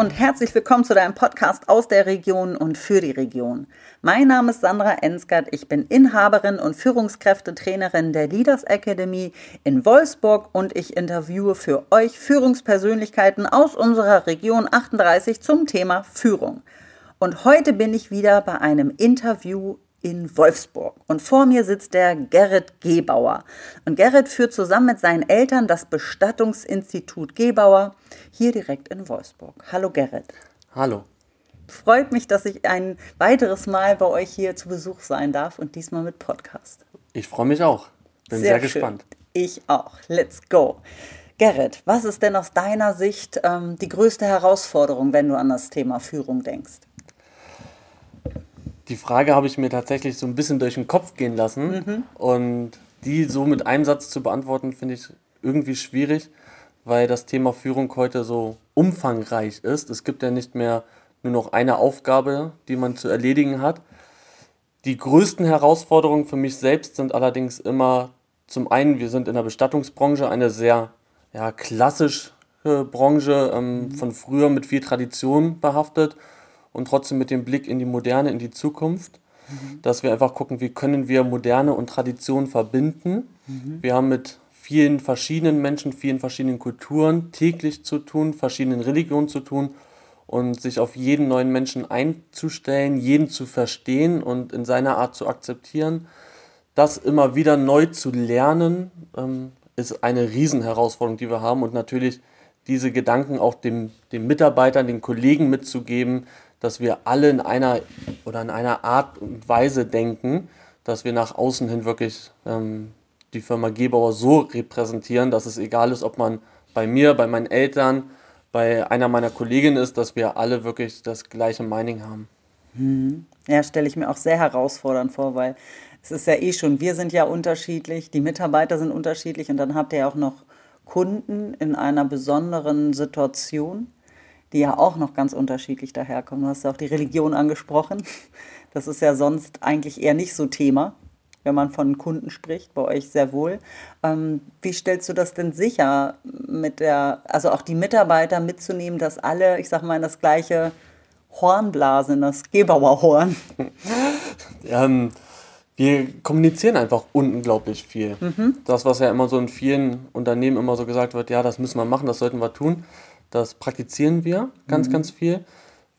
und herzlich willkommen zu deinem Podcast aus der Region und für die Region. Mein Name ist Sandra Ensgard, ich bin Inhaberin und Führungskräftetrainerin der Leaders Academy in Wolfsburg und ich interviewe für euch Führungspersönlichkeiten aus unserer Region 38 zum Thema Führung. Und heute bin ich wieder bei einem Interview in Wolfsburg. Und vor mir sitzt der Gerrit Gebauer. Und Gerrit führt zusammen mit seinen Eltern das Bestattungsinstitut Gebauer hier direkt in Wolfsburg. Hallo Gerrit. Hallo. Freut mich, dass ich ein weiteres Mal bei euch hier zu Besuch sein darf und diesmal mit Podcast. Ich freue mich auch. Bin sehr, sehr gespannt. Ich auch. Let's go. Gerrit, was ist denn aus deiner Sicht ähm, die größte Herausforderung, wenn du an das Thema Führung denkst? Die Frage habe ich mir tatsächlich so ein bisschen durch den Kopf gehen lassen. Mhm. Und die so mit einem Satz zu beantworten, finde ich irgendwie schwierig, weil das Thema Führung heute so umfangreich ist. Es gibt ja nicht mehr nur noch eine Aufgabe, die man zu erledigen hat. Die größten Herausforderungen für mich selbst sind allerdings immer zum einen, wir sind in der Bestattungsbranche eine sehr ja, klassische Branche, ähm, mhm. von früher mit viel Tradition behaftet und trotzdem mit dem Blick in die Moderne, in die Zukunft. Mhm. Dass wir einfach gucken, wie können wir Moderne und Tradition verbinden. Mhm. Wir haben mit vielen verschiedenen Menschen, vielen verschiedenen Kulturen täglich zu tun, verschiedenen Religionen zu tun und sich auf jeden neuen Menschen einzustellen, jeden zu verstehen und in seiner Art zu akzeptieren. Das immer wieder neu zu lernen, ähm, ist eine Riesenherausforderung, die wir haben und natürlich diese Gedanken auch dem, den Mitarbeitern, den Kollegen mitzugeben, dass wir alle in einer oder in einer Art und Weise denken, dass wir nach außen hin wirklich ähm, die Firma Gebauer so repräsentieren, dass es egal ist, ob man bei mir, bei meinen Eltern, bei einer meiner Kolleginnen ist, dass wir alle wirklich das gleiche Mining haben. Hm. Ja, stelle ich mir auch sehr herausfordernd vor, weil es ist ja eh schon, wir sind ja unterschiedlich, die Mitarbeiter sind unterschiedlich und dann habt ihr ja auch noch Kunden in einer besonderen Situation die ja auch noch ganz unterschiedlich daherkommen. Du hast ja auch die Religion angesprochen. Das ist ja sonst eigentlich eher nicht so Thema, wenn man von Kunden spricht, bei euch sehr wohl. Ähm, wie stellst du das denn sicher, mit der, also auch die Mitarbeiter mitzunehmen, dass alle, ich sag mal, in das gleiche Horn blasen, das Gebauerhorn? ähm, wir kommunizieren einfach unglaublich viel. Mhm. Das, was ja immer so in vielen Unternehmen immer so gesagt wird, ja, das müssen wir machen, das sollten wir tun das praktizieren wir ganz, mhm. ganz viel.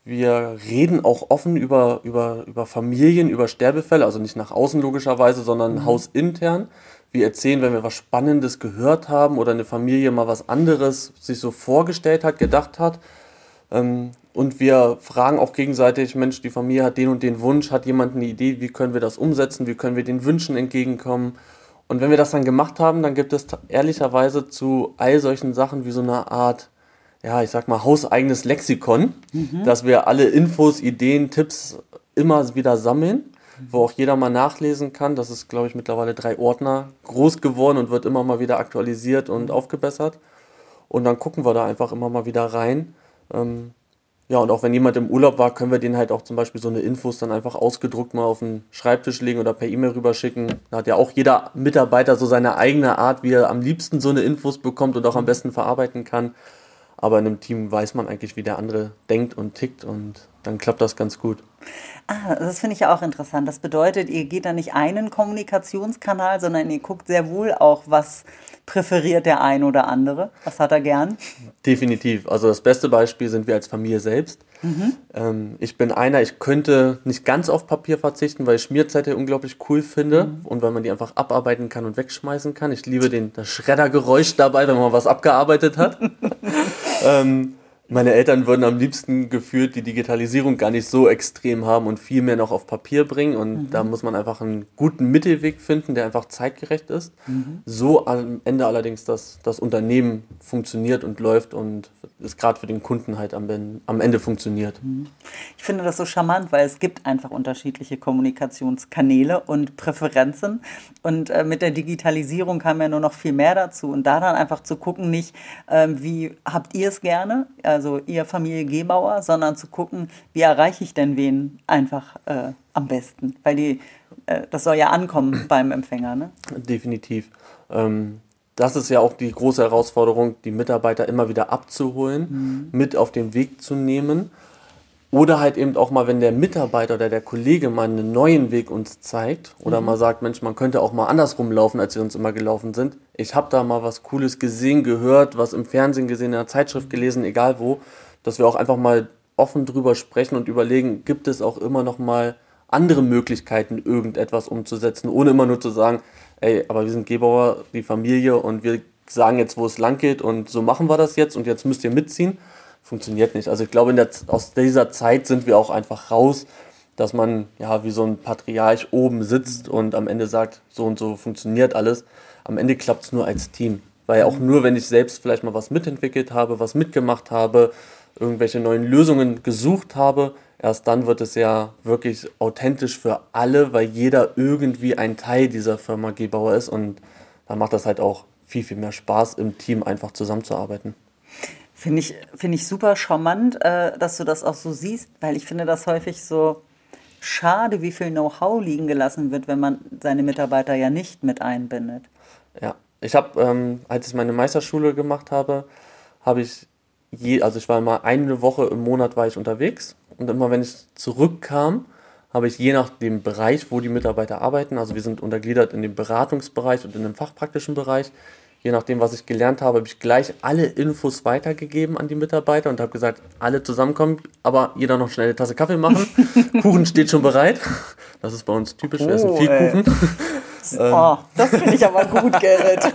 Wir reden auch offen über, über, über Familien, über Sterbefälle, also nicht nach außen logischerweise, sondern mhm. hausintern. Wir erzählen, wenn wir was Spannendes gehört haben oder eine Familie mal was anderes sich so vorgestellt hat, gedacht hat. Ähm, und wir fragen auch gegenseitig, Mensch, die Familie hat den und den Wunsch, hat jemand eine Idee, wie können wir das umsetzen, wie können wir den Wünschen entgegenkommen. Und wenn wir das dann gemacht haben, dann gibt es ehrlicherweise zu all solchen Sachen wie so eine Art ja, ich sag mal, hauseigenes Lexikon, mhm. dass wir alle Infos, Ideen, Tipps immer wieder sammeln, wo auch jeder mal nachlesen kann. Das ist, glaube ich, mittlerweile drei Ordner groß geworden und wird immer mal wieder aktualisiert und aufgebessert. Und dann gucken wir da einfach immer mal wieder rein. Ähm, ja, und auch wenn jemand im Urlaub war, können wir den halt auch zum Beispiel so eine Infos dann einfach ausgedruckt mal auf den Schreibtisch legen oder per E-Mail rüberschicken. Da hat ja auch jeder Mitarbeiter so seine eigene Art, wie er am liebsten so eine Infos bekommt und auch am besten verarbeiten kann. Aber in einem Team weiß man eigentlich, wie der andere denkt und tickt und dann klappt das ganz gut. Ah, das finde ich ja auch interessant. Das bedeutet, ihr geht da nicht einen Kommunikationskanal, sondern ihr guckt sehr wohl auch, was präferiert der ein oder andere. Was hat er gern? Definitiv. Also das beste Beispiel sind wir als Familie selbst. Mhm. Ähm, ich bin einer, ich könnte nicht ganz auf Papier verzichten, weil ich Schmierzettel unglaublich cool finde mhm. und weil man die einfach abarbeiten kann und wegschmeißen kann. Ich liebe den, das Schreddergeräusch dabei, wenn man was abgearbeitet hat. ähm, meine Eltern würden am liebsten gefühlt die Digitalisierung gar nicht so extrem haben und viel mehr noch auf Papier bringen. Und mhm. da muss man einfach einen guten Mittelweg finden, der einfach zeitgerecht ist. Mhm. So am Ende allerdings, dass das Unternehmen funktioniert und läuft und es gerade für den Kunden halt am, am Ende funktioniert. Mhm. Ich finde das so charmant, weil es gibt einfach unterschiedliche Kommunikationskanäle und Präferenzen. Und äh, mit der Digitalisierung kam ja nur noch viel mehr dazu. Und da dann einfach zu gucken, nicht, äh, wie habt ihr es gerne? Also also ihr Familie Gebauer, sondern zu gucken, wie erreiche ich denn wen einfach äh, am besten. Weil die, äh, das soll ja ankommen beim Empfänger, ne? Definitiv. Ähm, das ist ja auch die große Herausforderung, die Mitarbeiter immer wieder abzuholen, mhm. mit auf den Weg zu nehmen. Oder halt eben auch mal, wenn der Mitarbeiter oder der Kollege mal einen neuen Weg uns zeigt oder mhm. mal sagt, Mensch, man könnte auch mal andersrum laufen, als wir uns immer gelaufen sind. Ich habe da mal was Cooles gesehen, gehört, was im Fernsehen gesehen, in der Zeitschrift gelesen, egal wo, dass wir auch einfach mal offen drüber sprechen und überlegen, gibt es auch immer noch mal andere Möglichkeiten, irgendetwas umzusetzen, ohne immer nur zu sagen, ey, aber wir sind Gebauer, die Familie und wir sagen jetzt, wo es lang geht und so machen wir das jetzt und jetzt müsst ihr mitziehen. Funktioniert nicht. Also ich glaube, der, aus dieser Zeit sind wir auch einfach raus, dass man ja wie so ein Patriarch oben sitzt und am Ende sagt, so und so funktioniert alles. Am Ende klappt es nur als Team. Weil auch nur, wenn ich selbst vielleicht mal was mitentwickelt habe, was mitgemacht habe, irgendwelche neuen Lösungen gesucht habe, erst dann wird es ja wirklich authentisch für alle, weil jeder irgendwie ein Teil dieser Firma Gebauer ist und da macht das halt auch viel, viel mehr Spaß, im Team einfach zusammenzuarbeiten. Finde ich, find ich super charmant, äh, dass du das auch so siehst, weil ich finde das häufig so schade, wie viel Know-how liegen gelassen wird, wenn man seine Mitarbeiter ja nicht mit einbindet. Ja, ich habe, ähm, als ich meine Meisterschule gemacht habe, habe ich je, also ich war immer eine Woche im Monat war ich unterwegs und immer wenn ich zurückkam, habe ich je nach dem Bereich, wo die Mitarbeiter arbeiten, also wir sind untergliedert in dem Beratungsbereich und in dem fachpraktischen Bereich, je nachdem, was ich gelernt habe, habe ich gleich alle Infos weitergegeben an die Mitarbeiter und habe gesagt, alle zusammenkommen, aber jeder noch schnell eine Tasse Kaffee machen. Kuchen steht schon bereit. Das ist bei uns typisch, wir essen oh, viel ey. Kuchen. Oh, das finde ich aber gut, Gerrit.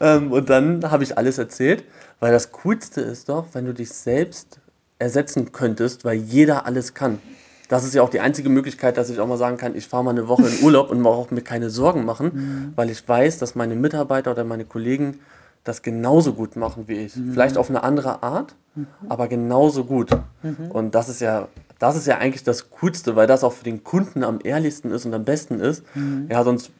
ähm, und dann habe ich alles erzählt, weil das Coolste ist doch, wenn du dich selbst ersetzen könntest, weil jeder alles kann. Das ist ja auch die einzige Möglichkeit, dass ich auch mal sagen kann, ich fahre mal eine Woche in Urlaub und brauche mir keine Sorgen machen, mhm. weil ich weiß, dass meine Mitarbeiter oder meine Kollegen das genauso gut machen wie ich. Mhm. Vielleicht auf eine andere Art, mhm. aber genauso gut. Mhm. Und das ist ja, das ist ja eigentlich das Coolste, weil das auch für den Kunden am ehrlichsten ist und am besten ist. Mhm. Ja, sonst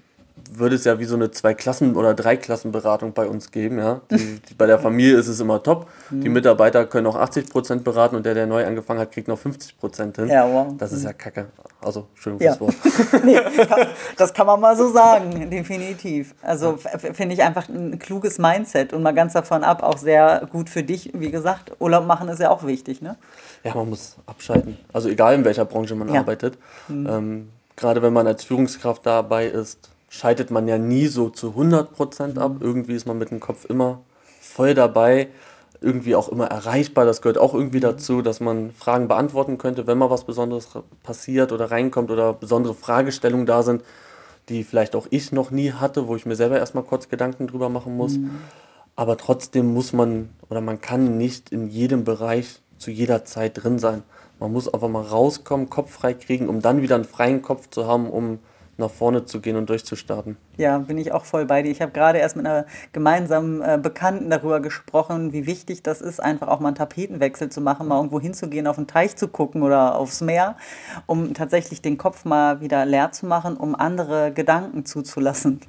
würde es ja wie so eine Zwei-Klassen- oder Drei-Klassen-Beratung bei uns geben. Ja? Die, die, bei der Familie ist es immer top. Die mhm. Mitarbeiter können auch 80 Prozent beraten und der, der neu angefangen hat, kriegt noch 50 Prozent hin. Ja, wow. Das ist ja kacke. Also, schön fürs ja. Wort. nee, das kann man mal so sagen, definitiv. Also finde ich einfach ein kluges Mindset und mal ganz davon ab, auch sehr gut für dich. Wie gesagt, Urlaub machen ist ja auch wichtig, ne? Ja, man muss abschalten. Also egal in welcher Branche man ja. arbeitet. Mhm. Ähm, gerade wenn man als Führungskraft dabei ist, scheidet man ja nie so zu 100% ab. Irgendwie ist man mit dem Kopf immer voll dabei, irgendwie auch immer erreichbar. Das gehört auch irgendwie dazu, dass man Fragen beantworten könnte, wenn mal was Besonderes passiert oder reinkommt oder besondere Fragestellungen da sind, die vielleicht auch ich noch nie hatte, wo ich mir selber erstmal kurz Gedanken drüber machen muss. Mhm. Aber trotzdem muss man oder man kann nicht in jedem Bereich zu jeder Zeit drin sein. Man muss einfach mal rauskommen, Kopf frei kriegen, um dann wieder einen freien Kopf zu haben, um nach vorne zu gehen und durchzustarten. Ja, bin ich auch voll bei dir. Ich habe gerade erst mit einer gemeinsamen äh, Bekannten darüber gesprochen, wie wichtig das ist, einfach auch mal einen Tapetenwechsel zu machen, mal irgendwo hinzugehen, auf den Teich zu gucken oder aufs Meer, um tatsächlich den Kopf mal wieder leer zu machen, um andere Gedanken zuzulassen.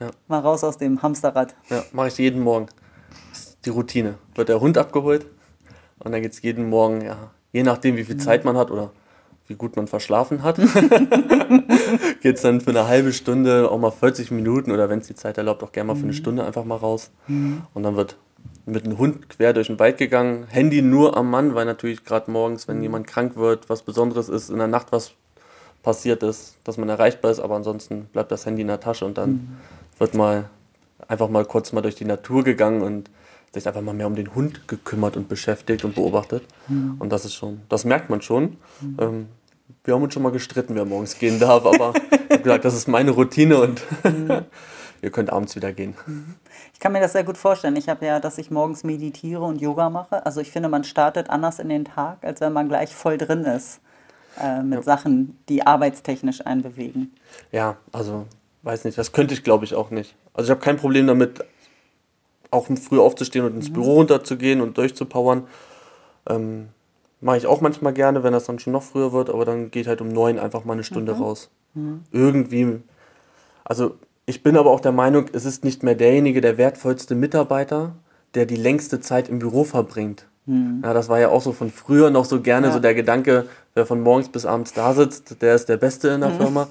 Ja. Mal raus aus dem Hamsterrad. Ja, mache ich jeden Morgen. Das ist die Routine. Wird der Hund abgeholt und dann geht es jeden Morgen, ja, je nachdem, wie viel Zeit man hat oder wie gut man verschlafen hat, geht es dann für eine halbe Stunde, auch mal 40 Minuten oder wenn es die Zeit erlaubt, auch gerne mal für eine mhm. Stunde einfach mal raus. Mhm. Und dann wird mit einem Hund quer durch den Wald gegangen. Handy nur am Mann, weil natürlich gerade morgens, wenn mhm. jemand krank wird, was Besonderes ist, in der Nacht was passiert ist, dass man erreichbar ist, aber ansonsten bleibt das Handy in der Tasche und dann mhm. wird mal einfach mal kurz mal durch die Natur gegangen und sich einfach mal mehr um den Hund gekümmert und beschäftigt und beobachtet. Mhm. Und das ist schon, das merkt man schon. Mhm. Ähm, wir haben uns schon mal gestritten, wer morgens gehen darf, aber ich habe gesagt, das ist meine Routine und ihr könnt abends wieder gehen. Mhm. Ich kann mir das sehr gut vorstellen. Ich habe ja, dass ich morgens meditiere und Yoga mache. Also ich finde, man startet anders in den Tag, als wenn man gleich voll drin ist äh, mit ja. Sachen, die arbeitstechnisch einen bewegen. Ja, also weiß nicht, das könnte ich glaube ich auch nicht. Also ich habe kein Problem damit, auch früh aufzustehen und ins mhm. Büro runterzugehen und durchzupowern. Ähm, Mache ich auch manchmal gerne, wenn das dann schon noch früher wird, aber dann geht halt um neun einfach mal eine Stunde mhm. raus. Mhm. Irgendwie, also ich bin aber auch der Meinung, es ist nicht mehr derjenige, der wertvollste Mitarbeiter, der die längste Zeit im Büro verbringt. Mhm. Ja, das war ja auch so von früher noch so gerne ja. so der Gedanke, wer von morgens bis abends da sitzt, der ist der Beste in der. Firma.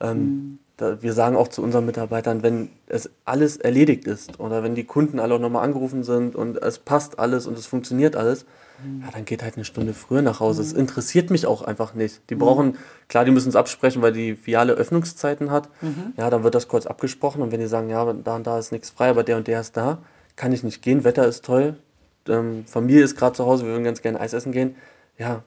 Ähm, mhm. Wir sagen auch zu unseren Mitarbeitern, wenn es alles erledigt ist oder wenn die Kunden alle auch nochmal angerufen sind und es passt alles und es funktioniert alles, mhm. ja, dann geht halt eine Stunde früher nach Hause. Es mhm. interessiert mich auch einfach nicht. Die brauchen, klar, die müssen es absprechen, weil die Filiale Öffnungszeiten hat. Mhm. Ja, dann wird das kurz abgesprochen und wenn die sagen, ja, da und da ist nichts frei, aber der und der ist da, kann ich nicht gehen, Wetter ist toll, ähm, Familie ist gerade zu Hause, wir würden ganz gerne Eis essen gehen. Ja,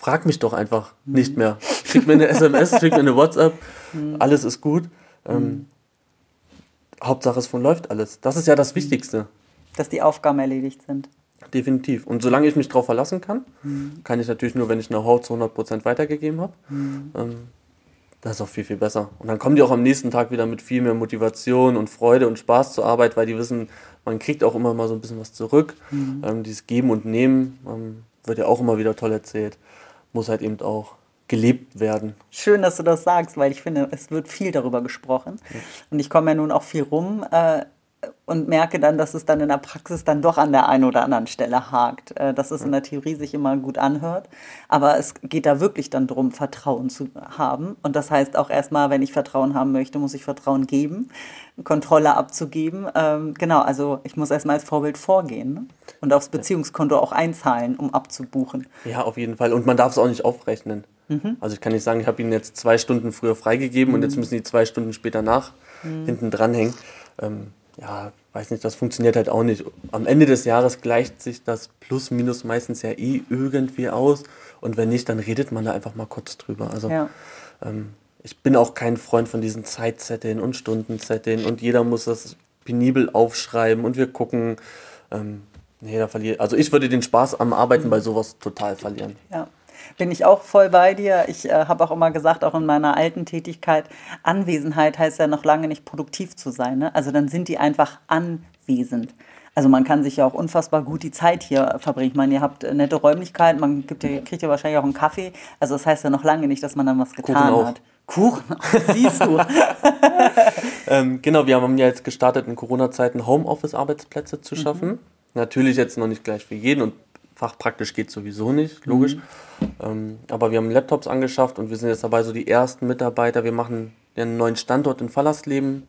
frag mich doch einfach mhm. nicht mehr. Schick mir eine SMS, schick mir eine WhatsApp, mhm. alles ist gut. Ähm, mhm. Hauptsache es läuft alles. Das ist ja das Wichtigste. Dass die Aufgaben erledigt sind. Definitiv. Und solange ich mich darauf verlassen kann, mhm. kann ich natürlich nur, wenn ich Know-how zu 100% weitergegeben habe, mhm. ähm, das ist auch viel, viel besser. Und dann kommen die auch am nächsten Tag wieder mit viel mehr Motivation und Freude und Spaß zur Arbeit, weil die wissen, man kriegt auch immer mal so ein bisschen was zurück. Mhm. Ähm, dieses Geben und Nehmen ähm, wird ja auch immer wieder toll erzählt. Muss halt eben auch gelebt werden. Schön, dass du das sagst, weil ich finde, es wird viel darüber gesprochen. Und ich komme ja nun auch viel rum. Äh, und merke dann, dass es dann in der Praxis dann doch an der einen oder anderen Stelle hakt. Äh, dass es in der Theorie sich immer gut anhört. Aber es geht da wirklich dann darum, Vertrauen zu haben. Und das heißt auch erstmal, wenn ich Vertrauen haben möchte, muss ich Vertrauen geben, Kontrolle abzugeben. Ähm, genau, also ich muss erstmal als Vorbild vorgehen ne? und aufs Beziehungskonto auch einzahlen, um abzubuchen. Ja, auf jeden Fall. Und man darf es auch nicht aufrechnen. Mhm. Also ich kann nicht sagen, ich habe ihnen jetzt zwei Stunden früher freigegeben mhm. und jetzt müssen die zwei Stunden später nach mhm. hinten dranhängen. Ähm, ja, weiß nicht, das funktioniert halt auch nicht. Am Ende des Jahres gleicht sich das Plus, Minus meistens ja eh irgendwie aus. Und wenn nicht, dann redet man da einfach mal kurz drüber. Also ja. ähm, ich bin auch kein Freund von diesen Zeitzetteln und Stundenzetteln und jeder muss das penibel aufschreiben und wir gucken. Ähm, nee, da verliert. Also ich würde den Spaß am Arbeiten bei sowas total verlieren. Ja bin ich auch voll bei dir. Ich äh, habe auch immer gesagt, auch in meiner alten Tätigkeit, Anwesenheit heißt ja noch lange nicht produktiv zu sein. Ne? Also dann sind die einfach anwesend. Also man kann sich ja auch unfassbar gut die Zeit hier verbringen. Ich meine, ihr habt nette Räumlichkeiten, man gibt ja, kriegt ja wahrscheinlich auch einen Kaffee. Also das heißt ja noch lange nicht, dass man dann was getan Kuchen hat. Kuchen, siehst du. ähm, genau, wir haben ja jetzt gestartet, in Corona-Zeiten Homeoffice-Arbeitsplätze zu schaffen. Mhm. Natürlich jetzt noch nicht gleich für jeden und fachpraktisch geht sowieso nicht, logisch. Mhm. Ähm, aber wir haben Laptops angeschafft und wir sind jetzt dabei, so die ersten Mitarbeiter. Wir machen einen neuen Standort in Fallersleben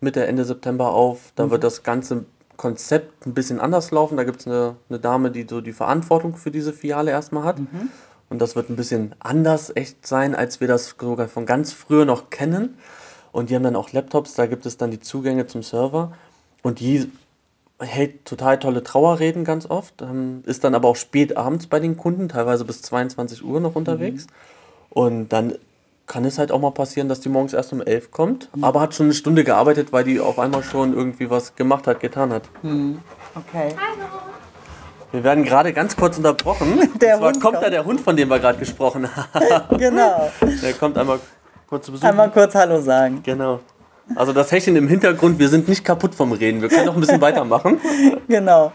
Mitte, Ende September auf. Da mhm. wird das ganze Konzept ein bisschen anders laufen. Da gibt es eine, eine Dame, die so die Verantwortung für diese Filiale erstmal hat. Mhm. Und das wird ein bisschen anders echt sein, als wir das sogar von ganz früher noch kennen. Und die haben dann auch Laptops, da gibt es dann die Zugänge zum Server. Und die hält total tolle Trauerreden ganz oft, ähm, ist dann aber auch spät abends bei den Kunden, teilweise bis 22 Uhr noch unterwegs. Mhm. Und dann kann es halt auch mal passieren, dass die morgens erst um 11 kommt, mhm. aber hat schon eine Stunde gearbeitet, weil die auf einmal schon irgendwie was gemacht hat, getan hat. Mhm. Okay. Hallo. Wir werden gerade ganz kurz unterbrochen. Der Und zwar Hund kommt, kommt da der Hund, von dem wir gerade gesprochen haben. genau. Der kommt einmal kurz zu Besuch. Einmal kurz Hallo sagen. Genau. Also das Hechchen im Hintergrund, wir sind nicht kaputt vom Reden. Wir können noch ein bisschen weitermachen. Genau.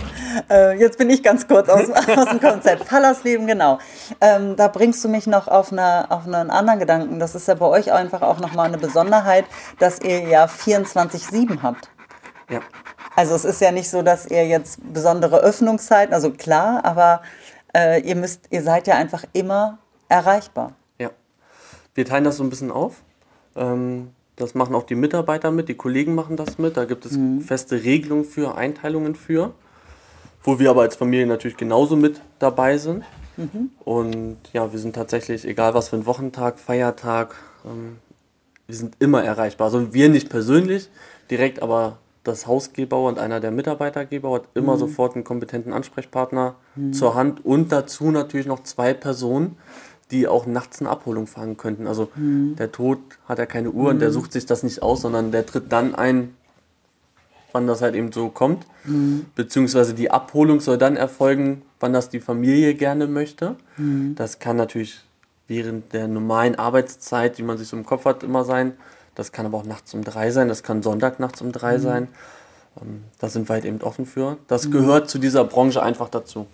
Äh, jetzt bin ich ganz kurz aus, aus dem Konzept. Fallersleben, genau. Ähm, da bringst du mich noch auf, eine, auf einen anderen Gedanken. Das ist ja bei euch einfach auch nochmal eine Besonderheit, dass ihr ja 24-7 habt. Ja. Also es ist ja nicht so, dass ihr jetzt besondere Öffnungszeiten, also klar, aber äh, ihr müsst, ihr seid ja einfach immer erreichbar. Ja. Wir teilen das so ein bisschen auf. Ähm, das machen auch die Mitarbeiter mit, die Kollegen machen das mit. Da gibt es mhm. feste Regelungen für, Einteilungen für, wo wir aber als Familie natürlich genauso mit dabei sind. Mhm. Und ja, wir sind tatsächlich, egal was für ein Wochentag, Feiertag, ähm, wir sind immer erreichbar. Also wir nicht persönlich direkt, aber das Hausgeber und einer der Mitarbeitergeber hat immer mhm. sofort einen kompetenten Ansprechpartner mhm. zur Hand und dazu natürlich noch zwei Personen, die auch nachts eine Abholung fahren könnten. Also mhm. der Tod hat ja keine Uhr mhm. und der mhm. sucht sich das nicht aus, sondern der tritt dann ein, wann das halt eben so kommt. Mhm. Beziehungsweise die Abholung soll dann erfolgen, wann das die Familie gerne möchte. Mhm. Das kann natürlich während der normalen Arbeitszeit, die man sich so im Kopf hat, immer sein. Das kann aber auch nachts um drei sein, das kann Sonntag nachts um drei mhm. sein. Ähm, da sind wir halt eben offen für. Das gehört zu dieser Branche einfach dazu.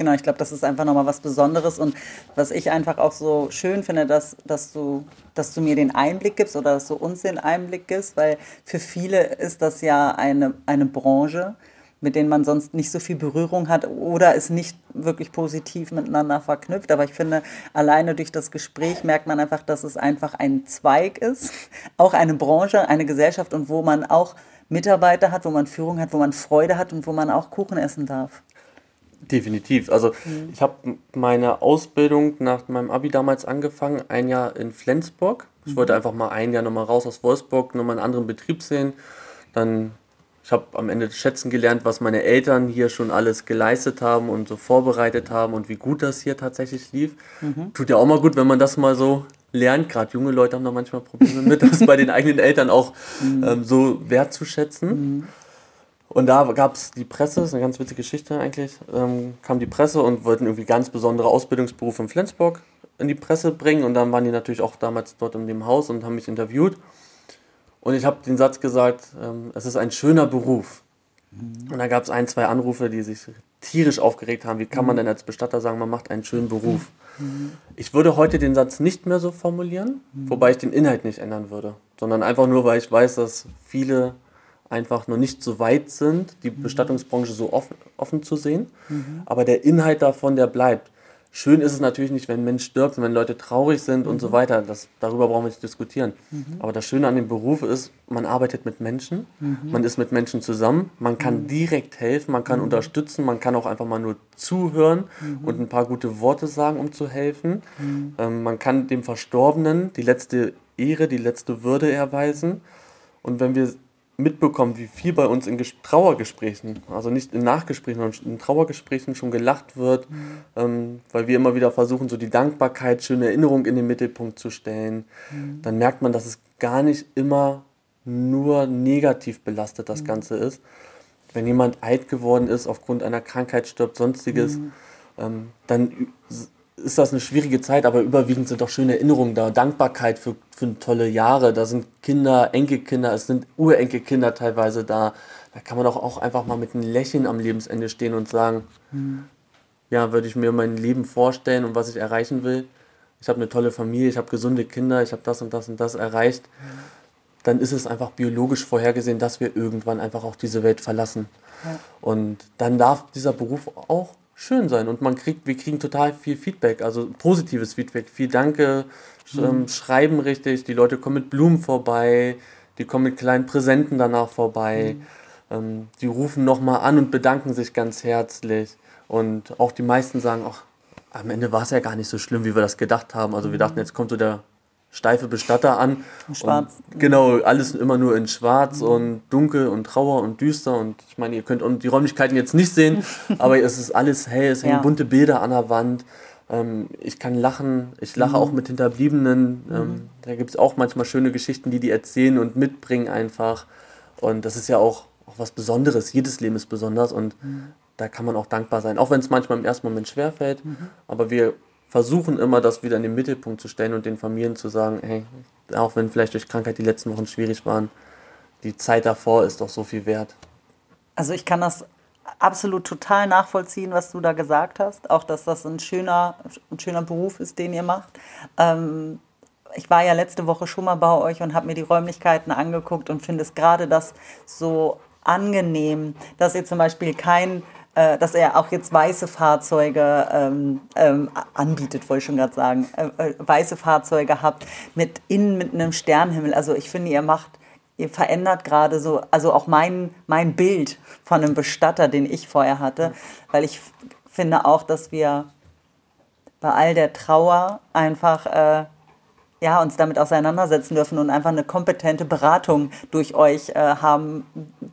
Genau, ich glaube, das ist einfach nochmal was Besonderes und was ich einfach auch so schön finde, dass, dass, du, dass du mir den Einblick gibst oder dass du uns den Einblick gibst, weil für viele ist das ja eine, eine Branche, mit denen man sonst nicht so viel Berührung hat oder ist nicht wirklich positiv miteinander verknüpft. Aber ich finde, alleine durch das Gespräch merkt man einfach, dass es einfach ein Zweig ist, auch eine Branche, eine Gesellschaft und wo man auch Mitarbeiter hat, wo man Führung hat, wo man Freude hat und wo man auch Kuchen essen darf. Definitiv. Also mhm. ich habe meine Ausbildung nach meinem Abi damals angefangen, ein Jahr in Flensburg. Ich mhm. wollte einfach mal ein Jahr nochmal raus aus Wolfsburg, nochmal einen anderen Betrieb sehen. Dann ich habe am Ende schätzen gelernt, was meine Eltern hier schon alles geleistet haben und so vorbereitet haben und wie gut das hier tatsächlich lief. Mhm. Tut ja auch mal gut, wenn man das mal so lernt. Gerade junge Leute haben da manchmal Probleme mit, das bei den eigenen Eltern auch mhm. ähm, so wertzuschätzen. Mhm. Und da gab es die Presse, das ist eine ganz witzige Geschichte eigentlich, ähm, kam die Presse und wollten irgendwie ganz besondere Ausbildungsberufe in Flensburg in die Presse bringen. Und dann waren die natürlich auch damals dort in dem Haus und haben mich interviewt. Und ich habe den Satz gesagt, ähm, es ist ein schöner Beruf. Mhm. Und da gab es ein, zwei Anrufe, die sich tierisch aufgeregt haben. Wie kann man mhm. denn als Bestatter sagen, man macht einen schönen Beruf? Mhm. Ich würde heute den Satz nicht mehr so formulieren, mhm. wobei ich den Inhalt nicht ändern würde, sondern einfach nur, weil ich weiß, dass viele einfach noch nicht so weit sind, die mhm. Bestattungsbranche so offen, offen zu sehen. Mhm. Aber der Inhalt davon, der bleibt. Schön ist es natürlich nicht, wenn ein Mensch stirbt und wenn Leute traurig sind mhm. und so mhm. weiter. Das, darüber brauchen wir nicht diskutieren. Mhm. Aber das Schöne an dem Beruf ist, man arbeitet mit Menschen, mhm. man ist mit Menschen zusammen, man kann direkt helfen, man kann unterstützen, man kann auch einfach mal nur zuhören und ein paar gute Worte sagen, um zu helfen. Ähm, man kann dem Verstorbenen die letzte Ehre, die letzte Würde erweisen. Und wenn wir mitbekommen, wie viel bei uns in Trauergesprächen, also nicht in Nachgesprächen, sondern in Trauergesprächen schon gelacht wird, mhm. ähm, weil wir immer wieder versuchen, so die Dankbarkeit, schöne Erinnerung in den Mittelpunkt zu stellen, mhm. dann merkt man, dass es gar nicht immer nur negativ belastet das mhm. Ganze ist. Wenn jemand alt geworden ist, aufgrund einer Krankheit stirbt, sonstiges, mhm. ähm, dann ist das eine schwierige Zeit, aber überwiegend sind doch schöne Erinnerungen da. Dankbarkeit für, für tolle Jahre. Da sind Kinder, Enkelkinder, es sind Urenkelkinder teilweise da. Da kann man doch auch einfach mal mit einem Lächeln am Lebensende stehen und sagen, mhm. ja, würde ich mir mein Leben vorstellen und was ich erreichen will. Ich habe eine tolle Familie, ich habe gesunde Kinder, ich habe das und das und das erreicht. Dann ist es einfach biologisch vorhergesehen, dass wir irgendwann einfach auch diese Welt verlassen. Ja. Und dann darf dieser Beruf auch schön sein und man kriegt, wir kriegen total viel Feedback, also positives Feedback, viel Danke, mhm. ähm, schreiben richtig, die Leute kommen mit Blumen vorbei, die kommen mit kleinen Präsenten danach vorbei, mhm. ähm, die rufen nochmal an und bedanken sich ganz herzlich und auch die meisten sagen, ach, am Ende war es ja gar nicht so schlimm, wie wir das gedacht haben. Also wir dachten, mhm. jetzt kommt so der steife Bestatter an. Schwarz. Und genau, alles immer nur in schwarz mhm. und dunkel und trauer und düster. Und ich meine, ihr könnt die Räumlichkeiten jetzt nicht sehen, aber es ist alles hell, es hängen ja. bunte Bilder an der Wand. Ähm, ich kann lachen, ich lache mhm. auch mit Hinterbliebenen. Ähm, mhm. Da gibt es auch manchmal schöne Geschichten, die die erzählen und mitbringen einfach. Und das ist ja auch, auch was Besonderes. Jedes Leben ist besonders und mhm. da kann man auch dankbar sein. Auch wenn es manchmal im ersten Moment schwerfällt. Mhm. Aber wir versuchen immer, das wieder in den Mittelpunkt zu stellen und den Familien zu sagen, hey, auch wenn vielleicht durch Krankheit die letzten Wochen schwierig waren, die Zeit davor ist doch so viel wert. Also ich kann das absolut total nachvollziehen, was du da gesagt hast. Auch, dass das ein schöner, ein schöner Beruf ist, den ihr macht. Ähm, ich war ja letzte Woche schon mal bei euch und habe mir die Räumlichkeiten angeguckt und finde es gerade das so angenehm, dass ihr zum Beispiel kein äh, dass er auch jetzt weiße Fahrzeuge ähm, ähm, anbietet, wollte ich schon gerade sagen, äh, äh, weiße Fahrzeuge habt, mit innen mit einem Sternhimmel. Also ich finde, ihr macht, ihr verändert gerade so, also auch mein, mein Bild von einem Bestatter, den ich vorher hatte, weil ich finde auch, dass wir bei all der Trauer einfach äh, ja, uns damit auseinandersetzen dürfen und einfach eine kompetente Beratung durch euch äh, haben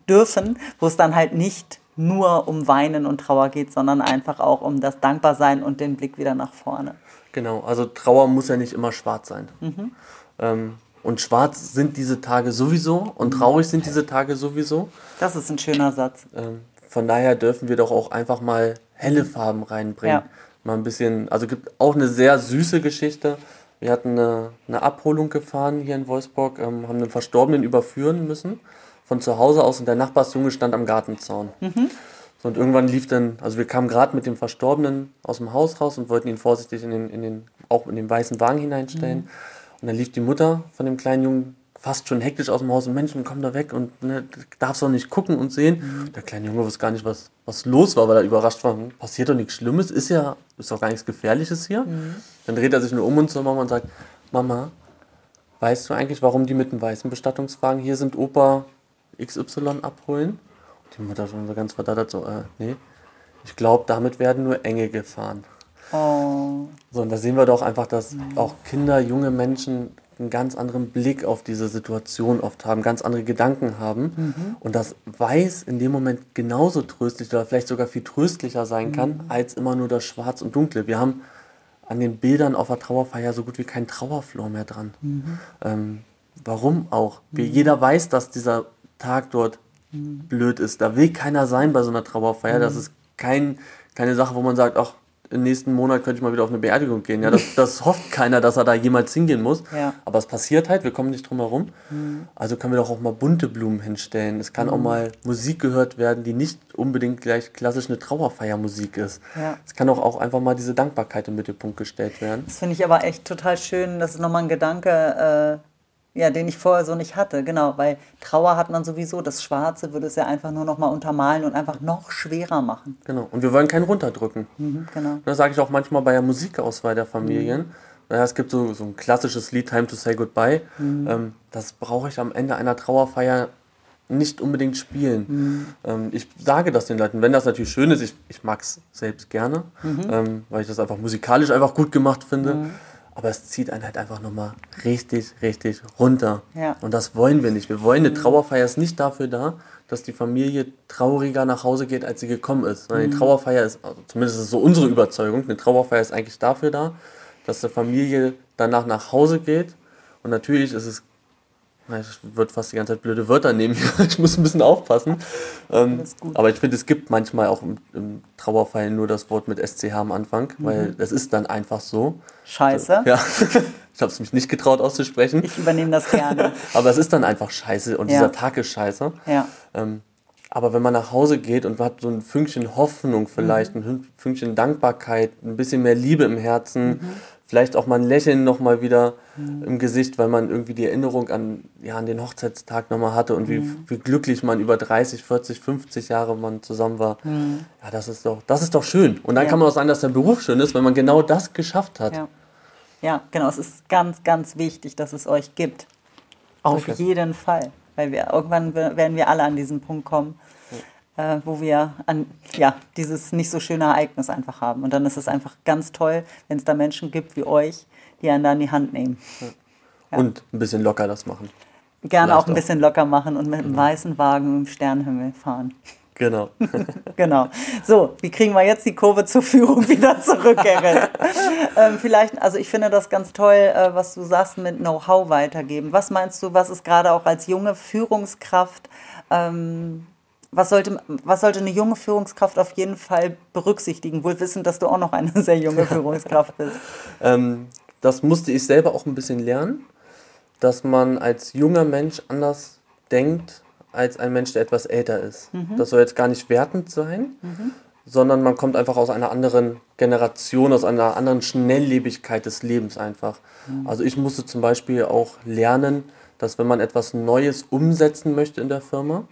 dürfen, wo es dann halt nicht nur um Weinen und Trauer geht, sondern einfach auch um das Dankbarsein und den Blick wieder nach vorne. Genau, also Trauer muss ja nicht immer schwarz sein. Mhm. Ähm, und schwarz sind diese Tage sowieso und traurig sind diese Tage sowieso. Das ist ein schöner Satz. Ähm, von daher dürfen wir doch auch einfach mal helle Farben reinbringen. Ja. Mal ein bisschen, also gibt auch eine sehr süße Geschichte. Wir hatten eine, eine Abholung gefahren hier in Wolfsburg, ähm, haben einen Verstorbenen überführen müssen von zu Hause aus und der Nachbarsjunge stand am Gartenzaun. Mhm. So, und irgendwann lief dann, also wir kamen gerade mit dem Verstorbenen aus dem Haus raus und wollten ihn vorsichtig in den, in den, auch in den weißen Wagen hineinstellen. Mhm. Und dann lief die Mutter von dem kleinen Jungen fast schon hektisch aus dem Haus und Menschen kommen da weg und ne, darfst auch nicht gucken und sehen. Mhm. Der kleine Junge wusste gar nicht, was, was los war, weil er überrascht war. Hm, passiert doch nichts Schlimmes, ist ja, ist doch gar nichts Gefährliches hier. Mhm. Dann dreht er sich nur um und zur Mama und sagt, Mama, weißt du eigentlich, warum die mit dem weißen Bestattungswagen hier sind, Opa XY abholen? Die Mutter schon so ganz verdattert, so, äh, nee. Ich glaube, damit werden nur Enge gefahren. Oh. So, und da sehen wir doch einfach, dass mhm. auch Kinder, junge Menschen einen ganz anderen Blick auf diese Situation oft haben, ganz andere Gedanken haben. Mhm. Und das Weiß in dem Moment genauso tröstlich oder vielleicht sogar viel tröstlicher sein kann, mhm. als immer nur das Schwarz und Dunkle. Wir haben an den Bildern auf der Trauerfeier so gut wie keinen Trauerflor mehr dran. Mhm. Ähm, warum auch? Wie mhm. jeder weiß, dass dieser Tag dort mhm. blöd ist. Da will keiner sein bei so einer Trauerfeier. Das ist kein, keine Sache, wo man sagt, ach, im nächsten Monat könnte ich mal wieder auf eine Beerdigung gehen. Ja, das, das hofft keiner, dass er da jemals hingehen muss. Ja. Aber es passiert halt, wir kommen nicht drum herum. Mhm. Also können wir doch auch mal bunte Blumen hinstellen. Es kann mhm. auch mal Musik gehört werden, die nicht unbedingt gleich klassisch eine Trauerfeiermusik ist. Ja. Es kann auch, auch einfach mal diese Dankbarkeit im Mittelpunkt gestellt werden. Das finde ich aber echt total schön. Das ist nochmal ein Gedanke, äh ja, den ich vorher so nicht hatte, genau, weil Trauer hat man sowieso, das Schwarze würde es ja einfach nur noch mal untermalen und einfach noch schwerer machen. Genau, und wir wollen keinen runterdrücken. Mhm, genau. Das sage ich auch manchmal bei der Musikauswahl der Familien. Mhm. Es gibt so, so ein klassisches Lied, Time to Say Goodbye. Mhm. Ähm, das brauche ich am Ende einer Trauerfeier nicht unbedingt spielen. Mhm. Ähm, ich sage das den Leuten, wenn das natürlich schön ist, ich, ich mag es selbst gerne, mhm. ähm, weil ich das einfach musikalisch einfach gut gemacht finde. Aber es zieht einen halt einfach nochmal richtig, richtig runter. Ja. Und das wollen wir nicht. Wir wollen eine mhm. Trauerfeier ist nicht dafür da, dass die Familie trauriger nach Hause geht, als sie gekommen ist. Mhm. Die Trauerfeier ist, also zumindest ist so unsere Überzeugung, eine Trauerfeier ist eigentlich dafür da, dass die Familie danach nach Hause geht. Und natürlich ist es ich würde fast die ganze Zeit blöde Wörter nehmen. Ich muss ein bisschen aufpassen. Ähm, aber ich finde, es gibt manchmal auch im, im, Trauerfall nur das Wort mit SCH am Anfang, mhm. weil es ist dann einfach so. Scheiße. Ja. Ich habe es mich nicht getraut auszusprechen. Ich übernehme das gerne. aber es ist dann einfach scheiße und ja. dieser Tag ist scheiße. Ja. Ähm, aber wenn man nach Hause geht und man hat so ein Fünkchen Hoffnung vielleicht, mhm. ein Fünkchen Dankbarkeit, ein bisschen mehr Liebe im Herzen, mhm vielleicht auch mal ein Lächeln nochmal wieder mhm. im Gesicht, weil man irgendwie die Erinnerung an, ja, an den Hochzeitstag nochmal hatte und wie, mhm. wie glücklich man über 30, 40, 50 Jahre man zusammen war. Mhm. Ja, das ist doch, das ist doch schön. Und dann ja. kann man auch sagen, dass der Beruf schön ist, wenn man genau das geschafft hat. Ja. ja, genau. Es ist ganz, ganz wichtig, dass es euch gibt. Auf okay. jeden Fall. Weil wir irgendwann werden wir alle an diesen Punkt kommen, äh, wo wir an, ja, dieses nicht so schöne Ereignis einfach haben. Und dann ist es einfach ganz toll, wenn es da Menschen gibt wie euch, die einen da in die Hand nehmen. Ja. Und ein bisschen locker das machen. Gerne Vielleicht auch ein bisschen locker machen und mit einem mhm. weißen Wagen im Sternenhimmel fahren. Genau. genau. So, wie kriegen wir jetzt die Kurve zur Führung wieder zurück, Gerrit? ähm, vielleicht, also ich finde das ganz toll, äh, was du sagst mit Know-how weitergeben. Was meinst du, was ist gerade auch als junge Führungskraft ähm, was sollte, was sollte eine junge Führungskraft auf jeden Fall berücksichtigen, wohl wissend, dass du auch noch eine sehr junge Führungskraft bist? ähm, das musste ich selber auch ein bisschen lernen, dass man als junger Mensch anders denkt als ein Mensch, der etwas älter ist. Mhm. Das soll jetzt gar nicht wertend sein, mhm. sondern man kommt einfach aus einer anderen Generation, aus einer anderen Schnelllebigkeit des Lebens einfach. Mhm. Also ich musste zum Beispiel auch lernen, dass wenn man etwas Neues umsetzen möchte in der Firma,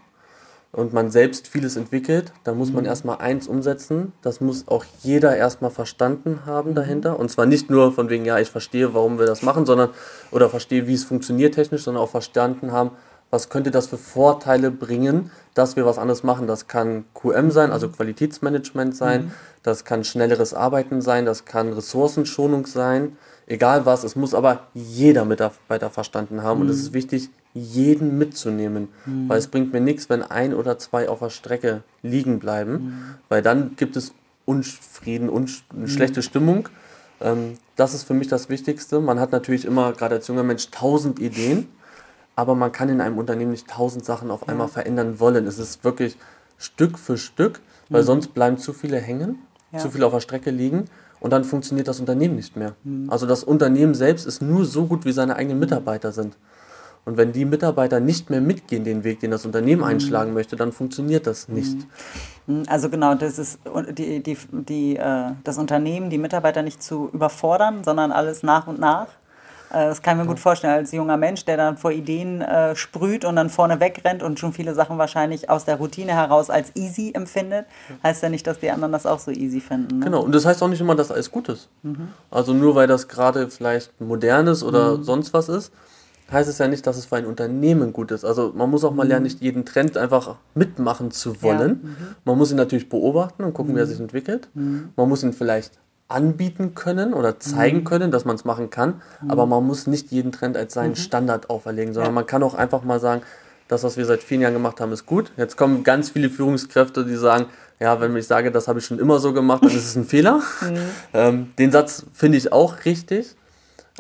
und man selbst vieles entwickelt, dann muss man mhm. erstmal eins umsetzen. Das muss auch jeder erstmal verstanden haben mhm. dahinter. Und zwar nicht nur von wegen, ja, ich verstehe, warum wir das machen, sondern oder verstehe, wie es funktioniert technisch, sondern auch verstanden haben, was könnte das für Vorteile bringen, dass wir was anderes machen. Das kann QM sein, also mhm. Qualitätsmanagement sein, mhm. das kann schnelleres Arbeiten sein, das kann Ressourcenschonung sein, egal was. Es muss aber jeder Mitarbeiter verstanden haben. Mhm. Und es ist wichtig, jeden mitzunehmen. Mhm. Weil es bringt mir nichts, wenn ein oder zwei auf der Strecke liegen bleiben, mhm. weil dann gibt es Unfrieden, unsch eine mhm. schlechte Stimmung. Ähm, das ist für mich das Wichtigste. Man hat natürlich immer, gerade als junger Mensch, tausend Ideen, aber man kann in einem Unternehmen nicht tausend Sachen auf einmal ja. verändern wollen. Es ist wirklich Stück für Stück, weil mhm. sonst bleiben zu viele hängen, ja. zu viele auf der Strecke liegen und dann funktioniert das Unternehmen nicht mehr. Mhm. Also das Unternehmen selbst ist nur so gut, wie seine eigenen Mitarbeiter sind. Und wenn die Mitarbeiter nicht mehr mitgehen, den Weg, den das Unternehmen mhm. einschlagen möchte, dann funktioniert das nicht. Mhm. Also genau, das ist die, die, die, äh, das Unternehmen, die Mitarbeiter nicht zu überfordern, sondern alles nach und nach das kann ich mir gut vorstellen, als junger Mensch, der dann vor Ideen äh, sprüht und dann vorne wegrennt und schon viele Sachen wahrscheinlich aus der Routine heraus als easy empfindet, heißt ja nicht, dass die anderen das auch so easy finden. Ne? Genau, und das heißt auch nicht immer, dass alles gut ist. Mhm. Also nur weil das gerade vielleicht modernes oder mhm. sonst was ist, heißt es ja nicht, dass es für ein Unternehmen gut ist. Also man muss auch mal lernen, mhm. nicht jeden Trend einfach mitmachen zu wollen. Ja. Mhm. Man muss ihn natürlich beobachten und gucken, mhm. wie er mhm. sich entwickelt. Mhm. Man muss ihn vielleicht anbieten können oder zeigen mhm. können, dass man es machen kann, aber man muss nicht jeden Trend als seinen Standard auferlegen, sondern ja. man kann auch einfach mal sagen, das, was wir seit vielen Jahren gemacht haben, ist gut. Jetzt kommen ganz viele Führungskräfte, die sagen, ja, wenn ich sage, das habe ich schon immer so gemacht, dann ist es ein Fehler. Ähm, den Satz finde ich auch richtig.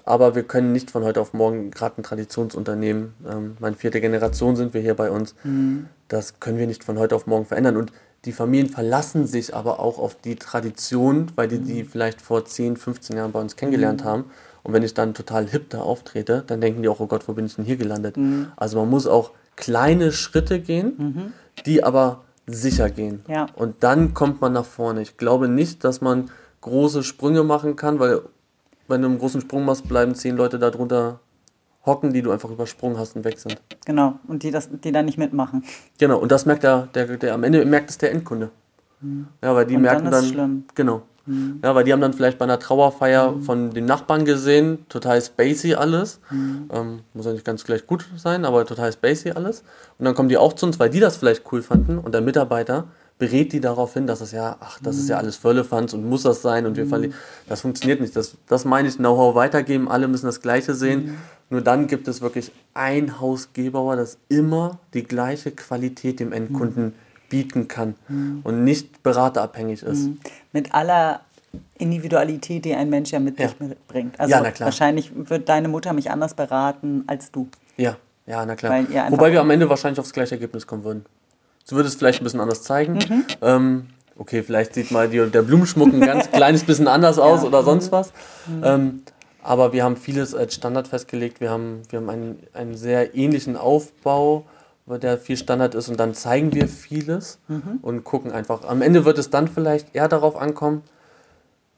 Aber wir können nicht von heute auf morgen, gerade ein Traditionsunternehmen, ähm, meine vierte Generation sind wir hier bei uns, mhm. das können wir nicht von heute auf morgen verändern. Und die Familien verlassen sich aber auch auf die Tradition, weil die die mhm. vielleicht vor 10, 15 Jahren bei uns kennengelernt mhm. haben. Und wenn ich dann total hip da auftrete, dann denken die auch, oh Gott, wo bin ich denn hier gelandet? Mhm. Also man muss auch kleine Schritte gehen, mhm. die aber sicher gehen. Ja. Und dann kommt man nach vorne. Ich glaube nicht, dass man große Sprünge machen kann, weil wenn du einen großen Sprung machst, bleiben zehn Leute da drunter hocken, die du einfach übersprungen hast und weg sind. Genau, und die, das, die da nicht mitmachen. Genau, und das merkt der, der, der am Ende merkt es der Endkunde. Mhm. Ja, weil die und merken dann. Ist dann schlimm. Genau. Mhm. Ja, weil die haben dann vielleicht bei einer Trauerfeier mhm. von den Nachbarn gesehen, total spacey alles. Mhm. Ähm, muss ja nicht ganz gleich gut sein, aber total spacey alles. Und dann kommen die auch zu uns, weil die das vielleicht cool fanden und der Mitarbeiter berät die darauf hin, dass es ja, ach, das ist ja mhm. alles Völlefanz und muss das sein und wir verlieren. Mhm. Das funktioniert nicht. Das, das meine ich, Know-how weitergeben, alle müssen das Gleiche sehen. Mhm. Nur dann gibt es wirklich ein Hausgebauer, das immer die gleiche Qualität dem Endkunden bieten kann und nicht beraterabhängig ist. Mit aller Individualität, die ein Mensch ja mit ja. sich bringt. Also ja, na klar. wahrscheinlich wird deine Mutter mich anders beraten als du. Ja, ja, na klar. Wobei wir am Ende wahrscheinlich aufs gleiche Ergebnis kommen würden. So würde es vielleicht ein bisschen anders zeigen. Mhm. Ähm, okay, vielleicht sieht mal die, der Blumenschmuck ein ganz kleines bisschen anders aus ja. oder sonst was. Mhm. Ähm, aber wir haben vieles als Standard festgelegt. Wir haben, wir haben einen, einen sehr ähnlichen Aufbau, der viel Standard ist. Und dann zeigen wir vieles mhm. und gucken einfach. Am Ende wird es dann vielleicht eher darauf ankommen,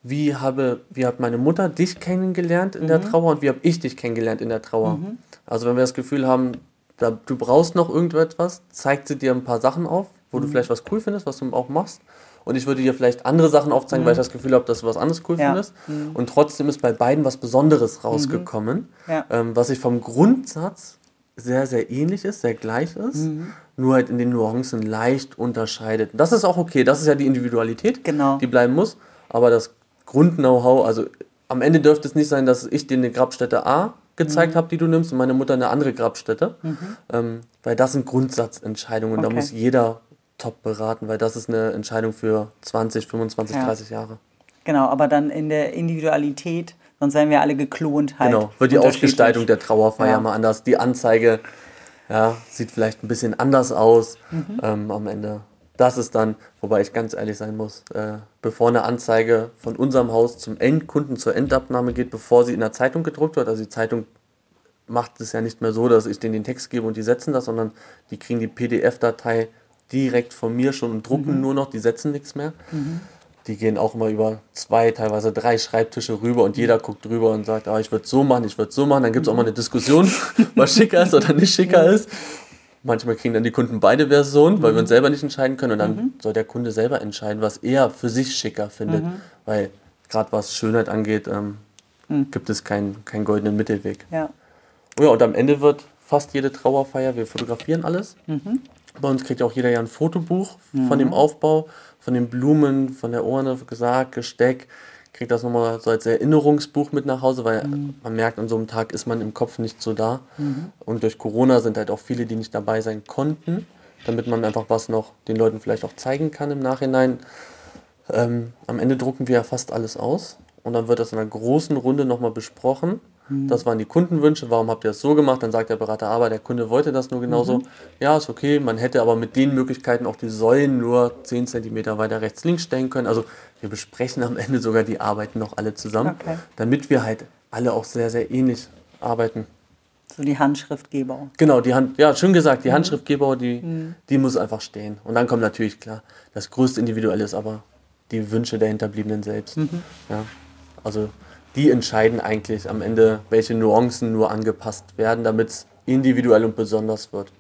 wie, habe, wie hat meine Mutter dich kennengelernt in der mhm. Trauer und wie habe ich dich kennengelernt in der Trauer. Mhm. Also wenn wir das Gefühl haben, da, du brauchst noch irgendetwas, zeigt sie dir ein paar Sachen auf, wo mhm. du vielleicht was cool findest, was du auch machst. Und ich würde dir vielleicht andere Sachen aufzeigen, mhm. weil ich das Gefühl habe, dass du was anderes cool ja. findest. Mhm. Und trotzdem ist bei beiden was Besonderes mhm. rausgekommen, ja. ähm, was sich vom Grundsatz sehr, sehr ähnlich ist, sehr gleich ist, mhm. nur halt in den Nuancen leicht unterscheidet. Das ist auch okay, das ist ja die Individualität, genau. die bleiben muss. Aber das Grund-Know-how, also am Ende dürfte es nicht sein, dass ich dir eine Grabstätte A gezeigt mhm. habe, die du nimmst, und meine Mutter eine andere Grabstätte. Mhm. Ähm, weil das sind Grundsatzentscheidungen. Okay. Da muss jeder top beraten, weil das ist eine Entscheidung für 20, 25, ja. 30 Jahre. Genau, aber dann in der Individualität, sonst wären wir alle geklont halt. Genau, wird die Ausgestaltung der Trauerfeier ja. mal anders. Die Anzeige ja, sieht vielleicht ein bisschen anders aus mhm. ähm, am Ende das ist dann, wobei ich ganz ehrlich sein muss, äh, bevor eine Anzeige von unserem Haus zum Endkunden zur Endabnahme geht, bevor sie in der Zeitung gedruckt wird, also die Zeitung macht es ja nicht mehr so, dass ich denen den Text gebe und die setzen das, sondern die kriegen die PDF-Datei direkt von mir schon und drucken mhm. nur noch, die setzen nichts mehr. Mhm. Die gehen auch immer über zwei, teilweise drei Schreibtische rüber und jeder guckt drüber und sagt, ah, ich würde so machen, ich würde so machen. Dann gibt es auch mal eine Diskussion, was schicker ist oder nicht schicker ist. Manchmal kriegen dann die Kunden beide Versionen, weil mhm. wir uns selber nicht entscheiden können. Und dann mhm. soll der Kunde selber entscheiden, was er für sich schicker findet. Mhm. Weil gerade was Schönheit angeht, ähm, mhm. gibt es keinen kein goldenen Mittelweg. Ja. ja, und am Ende wird fast jede Trauerfeier, wir fotografieren alles. Mhm. Bei uns kriegt auch jeder ja ein Fotobuch von dem mhm. Aufbau, von den Blumen, von der Urne, Sarg, Gesteck kriege das nochmal so als Erinnerungsbuch mit nach Hause, weil mhm. man merkt, an so einem Tag ist man im Kopf nicht so da. Mhm. Und durch Corona sind halt auch viele, die nicht dabei sein konnten, damit man einfach was noch den Leuten vielleicht auch zeigen kann im Nachhinein. Ähm, am Ende drucken wir ja fast alles aus und dann wird das in einer großen Runde nochmal besprochen. Mhm. Das waren die Kundenwünsche, warum habt ihr das so gemacht? Dann sagt der Berater, aber der Kunde wollte das nur genauso. Mhm. Ja, ist okay, man hätte aber mit den Möglichkeiten auch die Säulen nur 10 cm weiter rechts, links stellen können. Also wir besprechen am Ende sogar die Arbeiten noch alle zusammen, okay. damit wir halt alle auch sehr, sehr ähnlich arbeiten. So die Handschriftgeber. Genau, die Hand, ja, schön gesagt, die mhm. Handschriftgeber, die, mhm. die muss einfach stehen. Und dann kommt natürlich klar, das größte Individuelle ist aber die Wünsche der Hinterbliebenen selbst. Mhm. Ja, also die entscheiden eigentlich am Ende, welche Nuancen nur angepasst werden, damit es individuell und besonders wird.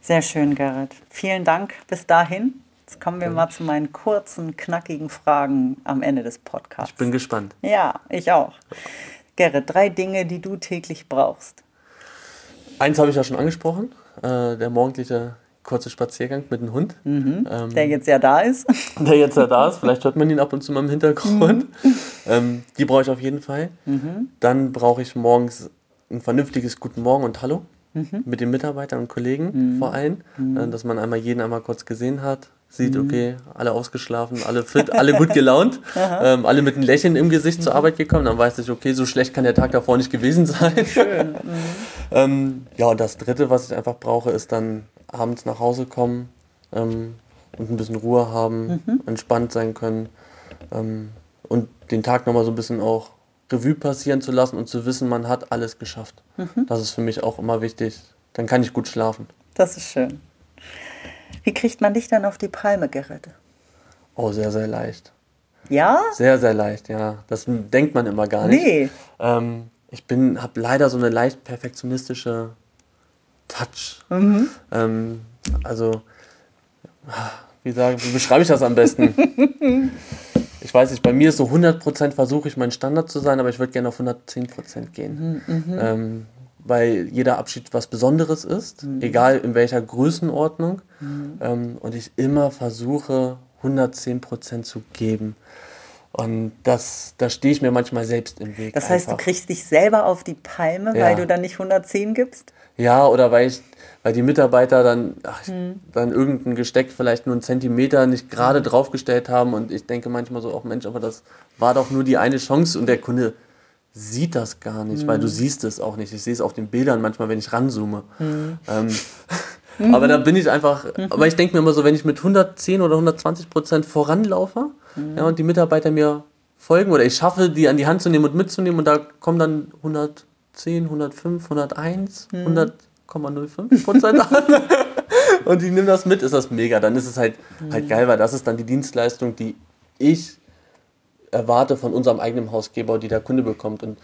Sehr schön, Gerrit. Vielen Dank bis dahin. Jetzt kommen wir mal zu meinen kurzen, knackigen Fragen am Ende des Podcasts. Ich bin gespannt. Ja, ich auch. Gerrit, drei Dinge, die du täglich brauchst. Eins habe ich ja schon angesprochen, äh, der morgendliche kurze Spaziergang mit dem Hund. Mhm, ähm, der jetzt ja da ist. Der jetzt ja da ist. Vielleicht hört man ihn ab und zu mal im Hintergrund. Mhm. Ähm, die brauche ich auf jeden Fall. Mhm. Dann brauche ich morgens ein vernünftiges Guten Morgen und Hallo mhm. mit den Mitarbeitern und Kollegen mhm. vor allem, mhm. äh, dass man einmal jeden einmal kurz gesehen hat, sieht, mhm. okay, alle ausgeschlafen, alle fit, alle gut gelaunt, ähm, alle mit einem Lächeln im Gesicht zur Arbeit gekommen, dann weiß ich, okay, so schlecht kann der Tag davor nicht gewesen sein. Schön. ähm, ja, und das Dritte, was ich einfach brauche, ist dann abends nach Hause kommen ähm, und ein bisschen Ruhe haben, entspannt sein können ähm, und den Tag nochmal so ein bisschen auch Revue passieren zu lassen und zu wissen, man hat alles geschafft. Mhm. Das ist für mich auch immer wichtig. Dann kann ich gut schlafen. Das ist schön. Wie kriegt man dich dann auf die Palme, Gerrit? Oh, sehr, sehr leicht. Ja? Sehr, sehr leicht, ja. Das denkt man immer gar nicht. Nee. Ähm, ich bin, habe leider so eine leicht perfektionistische Touch. Mhm. Ähm, also, wie, sage, wie beschreibe ich das am besten? ich weiß nicht, bei mir ist so 100% versuche ich mein Standard zu sein, aber ich würde gerne auf 110% gehen. Mhm, mhm, ähm, weil jeder Abschied was Besonderes ist, mhm. egal in welcher Größenordnung. Mhm. Ähm, und ich immer versuche, 110% zu geben. Und das, da stehe ich mir manchmal selbst im Weg. Das heißt, einfach. du kriegst dich selber auf die Palme, ja. weil du dann nicht 110 gibst? Ja, oder weil ich, weil die Mitarbeiter dann, ach, hm. dann irgendein Gesteck vielleicht nur einen Zentimeter nicht gerade hm. draufgestellt haben und ich denke manchmal so, auch oh Mensch, aber das war doch nur die eine Chance und der Kunde sieht das gar nicht, hm. weil du hm. siehst es auch nicht. Ich sehe es auf den Bildern manchmal, wenn ich ranzoome. Hm. Ähm, mhm. aber da bin ich einfach, mhm. aber ich denke mir immer so, wenn ich mit 110 oder 120 Prozent voranlaufe mhm. ja, und die Mitarbeiter mir folgen oder ich schaffe, die an die Hand zu nehmen und mitzunehmen und da kommen dann 100 110, 105, 101, hm. 100,05 Prozent an. und die nehmen das mit, ist das mega. Dann ist es halt, hm. halt geil, weil das ist dann die Dienstleistung, die ich erwarte von unserem eigenen Hausgeber, die der Kunde bekommt. Und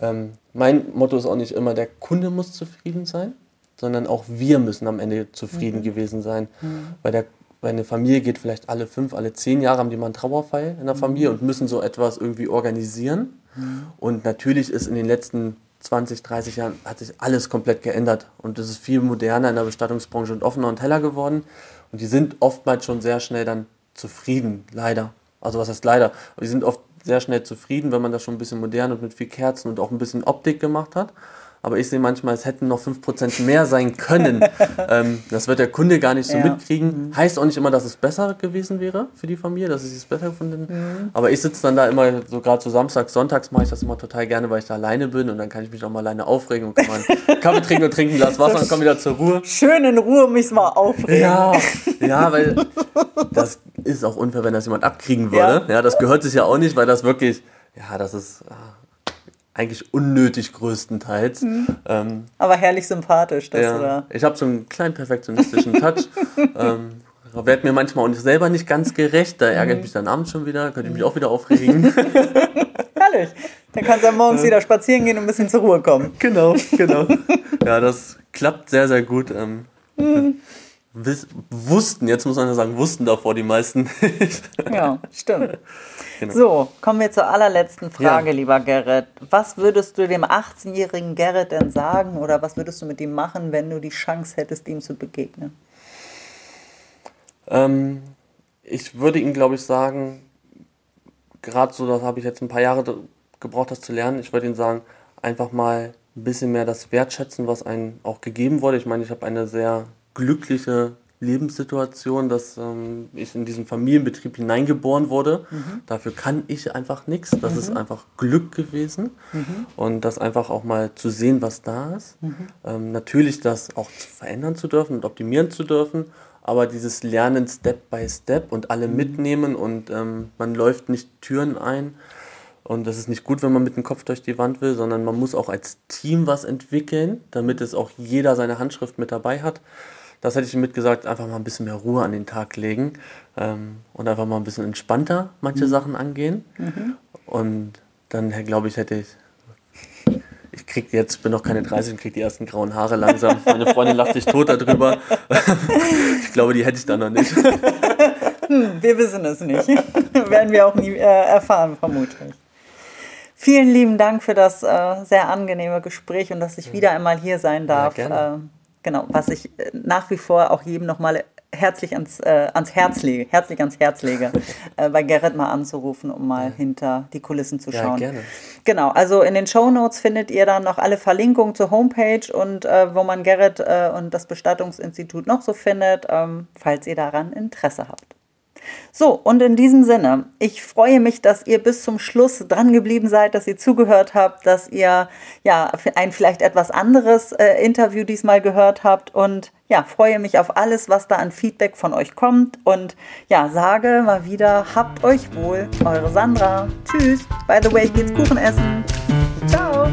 ähm, mein Motto ist auch nicht immer, der Kunde muss zufrieden sein, sondern auch wir müssen am Ende zufrieden mhm. gewesen sein. Mhm. Weil, der, weil eine Familie geht vielleicht alle fünf, alle zehn Jahre haben die mal einen Trauerfall in der Familie mhm. und müssen so etwas irgendwie organisieren. Mhm. Und natürlich ist in den letzten 20, 30 Jahren hat sich alles komplett geändert und es ist viel moderner in der Bestattungsbranche und offener und heller geworden. Und die sind oftmals schon sehr schnell dann zufrieden, leider. Also was heißt leider? Die sind oft sehr schnell zufrieden, wenn man das schon ein bisschen modern und mit viel Kerzen und auch ein bisschen Optik gemacht hat aber ich sehe manchmal, es hätten noch 5% mehr sein können. ähm, das wird der Kunde gar nicht so ja. mitkriegen. Mhm. Heißt auch nicht immer, dass es besser gewesen wäre für die Familie, dass sie es besser gefunden mhm. Aber ich sitze dann da immer, so gerade so samstags, sonntags mache ich das immer total gerne, weil ich da alleine bin und dann kann ich mich auch mal alleine aufregen und kann mal einen Kaffee trinken und trinken ein Glas Wasser und komme wieder zur Ruhe. Schön in Ruhe mich mal aufregen. Ja, ja, weil das ist auch unfair, wenn das jemand abkriegen würde. Ja, ja das gehört sich ja auch nicht, weil das wirklich, ja, das ist... Ah, eigentlich unnötig größtenteils. Mhm. Ähm, Aber herrlich sympathisch, dass ja, du da. Ich habe so einen kleinen perfektionistischen Touch. ähm, werde mir manchmal auch selber nicht ganz gerecht, da ärgert mhm. mich dann abends schon wieder, könnte ich mich auch wieder aufregen. Herrlich. Dann kannst du ja morgens wieder spazieren gehen und ein bisschen zur Ruhe kommen. Genau, genau. Ja, das klappt sehr, sehr gut. Ähm, mhm. Wussten, jetzt muss man ja sagen, wussten davor die meisten nicht. Ja, stimmt. Genau. So, kommen wir zur allerletzten Frage, ja. lieber Gerrit. Was würdest du dem 18-jährigen Gerrit denn sagen oder was würdest du mit ihm machen, wenn du die Chance hättest, ihm zu begegnen? Ähm, ich würde ihm, glaube ich, sagen, gerade so, das habe ich jetzt ein paar Jahre gebraucht, das zu lernen. Ich würde ihm sagen, einfach mal ein bisschen mehr das wertschätzen, was einem auch gegeben wurde. Ich meine, ich habe eine sehr glückliche Lebenssituation, dass ähm, ich in diesen Familienbetrieb hineingeboren wurde. Mhm. Dafür kann ich einfach nichts. Das mhm. ist einfach Glück gewesen. Mhm. Und das einfach auch mal zu sehen, was da ist. Mhm. Ähm, natürlich das auch zu verändern zu dürfen und optimieren zu dürfen. Aber dieses Lernen Step by Step und alle mhm. mitnehmen und ähm, man läuft nicht Türen ein. Und das ist nicht gut, wenn man mit dem Kopf durch die Wand will, sondern man muss auch als Team was entwickeln, damit es auch jeder seine Handschrift mit dabei hat das hätte ich ihm mitgesagt, einfach mal ein bisschen mehr Ruhe an den Tag legen ähm, und einfach mal ein bisschen entspannter manche mhm. Sachen angehen. Mhm. Und dann, glaube ich, hätte ich ich krieg jetzt, bin noch keine 30 und krieg die ersten grauen Haare langsam. Meine Freundin lacht sich tot darüber. ich glaube, die hätte ich dann noch nicht. Hm, wir wissen es nicht. Werden wir auch nie äh, erfahren, vermutlich. Vielen lieben Dank für das äh, sehr angenehme Gespräch und dass ich wieder einmal hier sein darf. Ja, genau, was ich äh, nach wie vor auch jedem nochmal herzlich ans, äh, ans Herz lege, herzlich ans Herz lege, äh, bei Gerrit mal anzurufen, um mal ja. hinter die Kulissen zu schauen. Ja, gerne. Genau, also in den Show Notes findet ihr dann noch alle Verlinkungen zur Homepage und äh, wo man Gerrit äh, und das Bestattungsinstitut noch so findet, ähm, falls ihr daran Interesse habt. So, und in diesem Sinne, ich freue mich, dass ihr bis zum Schluss dran geblieben seid, dass ihr zugehört habt, dass ihr ja ein vielleicht etwas anderes äh, Interview diesmal gehört habt und ja, freue mich auf alles, was da an Feedback von euch kommt und ja, sage mal wieder, habt euch wohl, eure Sandra. Tschüss. By the way, geht's Kuchen essen. Ciao.